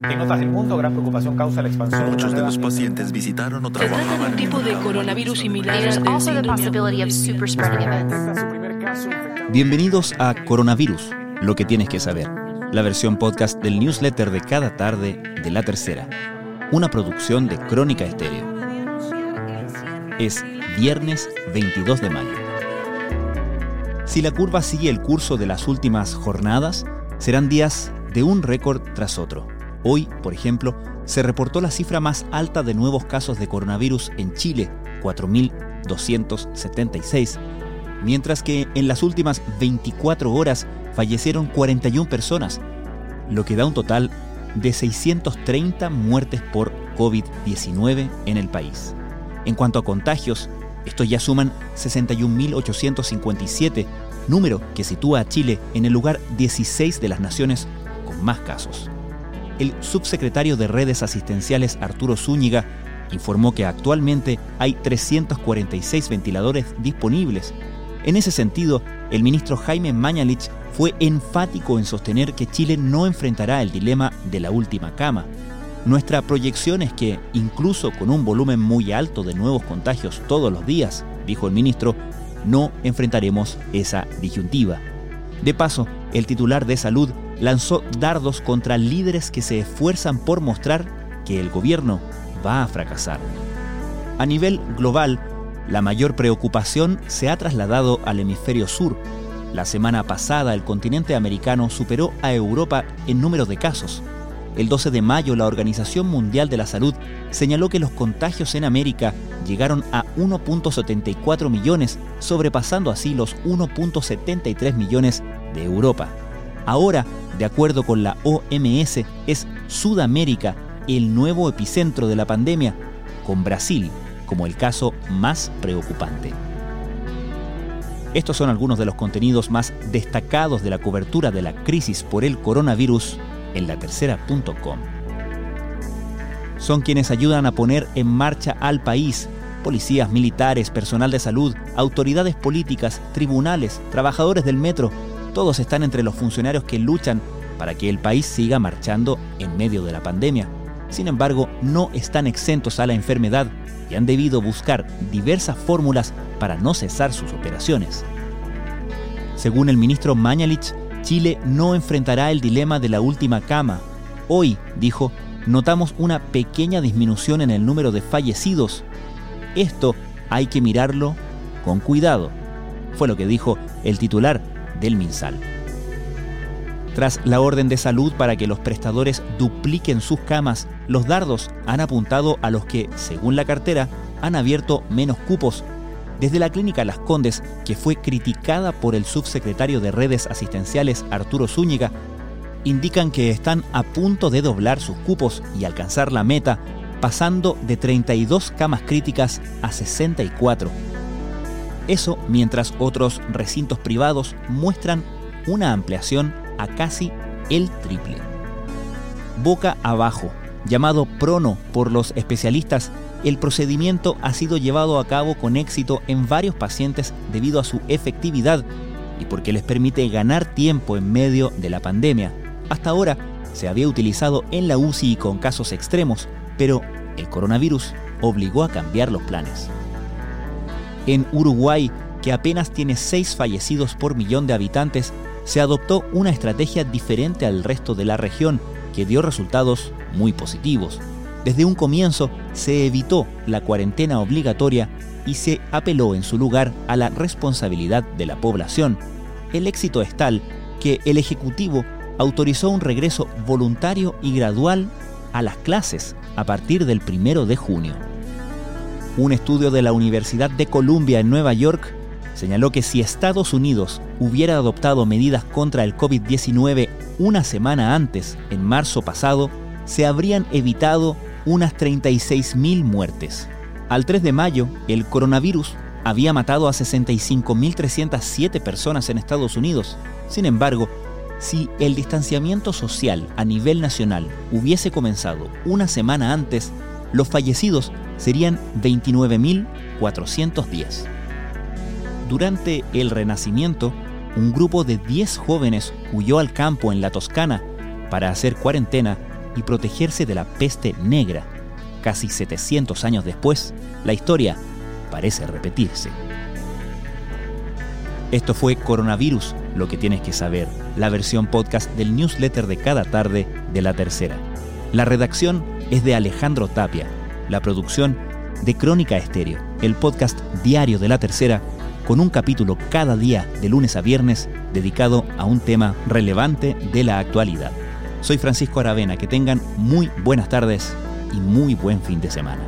En otras del mundo, gran preocupación causa la expansión. Muchos de los pacientes visitaron o Se trata de un tipo de coronavirus similar infectado. Bienvenidos a Coronavirus, lo que tienes que saber, la versión podcast del newsletter de cada tarde de La Tercera, una producción de Crónica Estéreo. Es viernes 22 de mayo. Si la curva sigue el curso de las últimas jornadas, serán días de un récord tras otro. Hoy, por ejemplo, se reportó la cifra más alta de nuevos casos de coronavirus en Chile, 4.276, mientras que en las últimas 24 horas fallecieron 41 personas, lo que da un total de 630 muertes por COVID-19 en el país. En cuanto a contagios, estos ya suman 61.857, número que sitúa a Chile en el lugar 16 de las naciones con más casos. El subsecretario de Redes Asistenciales Arturo Zúñiga informó que actualmente hay 346 ventiladores disponibles. En ese sentido, el ministro Jaime Mañalich fue enfático en sostener que Chile no enfrentará el dilema de la última cama. Nuestra proyección es que, incluso con un volumen muy alto de nuevos contagios todos los días, dijo el ministro, no enfrentaremos esa disyuntiva. De paso, el titular de salud lanzó dardos contra líderes que se esfuerzan por mostrar que el gobierno va a fracasar. A nivel global, la mayor preocupación se ha trasladado al hemisferio sur. La semana pasada el continente americano superó a Europa en número de casos. El 12 de mayo la Organización Mundial de la Salud señaló que los contagios en América llegaron a 1.74 millones, sobrepasando así los 1.73 millones de Europa. Ahora, de acuerdo con la OMS, es Sudamérica el nuevo epicentro de la pandemia, con Brasil como el caso más preocupante. Estos son algunos de los contenidos más destacados de la cobertura de la crisis por el coronavirus en latercera.com. Son quienes ayudan a poner en marcha al país, policías, militares, personal de salud, autoridades políticas, tribunales, trabajadores del metro, todos están entre los funcionarios que luchan para que el país siga marchando en medio de la pandemia. Sin embargo, no están exentos a la enfermedad y han debido buscar diversas fórmulas para no cesar sus operaciones. Según el ministro Mañalich, Chile no enfrentará el dilema de la última cama. Hoy, dijo, notamos una pequeña disminución en el número de fallecidos. Esto hay que mirarlo con cuidado, fue lo que dijo el titular del MinSal. Tras la orden de salud para que los prestadores dupliquen sus camas, los dardos han apuntado a los que, según la cartera, han abierto menos cupos. Desde la clínica Las Condes, que fue criticada por el subsecretario de redes asistenciales Arturo Zúñiga, indican que están a punto de doblar sus cupos y alcanzar la meta, pasando de 32 camas críticas a 64. Eso mientras otros recintos privados muestran una ampliación a casi el triple. Boca abajo, llamado prono por los especialistas, el procedimiento ha sido llevado a cabo con éxito en varios pacientes debido a su efectividad y porque les permite ganar tiempo en medio de la pandemia. Hasta ahora se había utilizado en la UCI con casos extremos, pero el coronavirus obligó a cambiar los planes. En Uruguay, que apenas tiene 6 fallecidos por millón de habitantes, se adoptó una estrategia diferente al resto de la región que dio resultados muy positivos. Desde un comienzo se evitó la cuarentena obligatoria y se apeló en su lugar a la responsabilidad de la población. El éxito es tal que el Ejecutivo autorizó un regreso voluntario y gradual a las clases a partir del primero de junio. Un estudio de la Universidad de Columbia en Nueva York señaló que si Estados Unidos hubiera adoptado medidas contra el COVID-19 una semana antes, en marzo pasado, se habrían evitado unas 36.000 muertes. Al 3 de mayo, el coronavirus había matado a 65.307 personas en Estados Unidos. Sin embargo, si el distanciamiento social a nivel nacional hubiese comenzado una semana antes, los fallecidos serían 29.410. Durante el Renacimiento, un grupo de 10 jóvenes huyó al campo en la Toscana para hacer cuarentena y protegerse de la peste negra. Casi 700 años después, la historia parece repetirse. Esto fue Coronavirus, lo que tienes que saber, la versión podcast del newsletter de cada tarde de la tercera. La redacción es de Alejandro Tapia, la producción de Crónica Estéreo, el podcast diario de la tercera, con un capítulo cada día de lunes a viernes dedicado a un tema relevante de la actualidad. Soy Francisco Aravena, que tengan muy buenas tardes y muy buen fin de semana.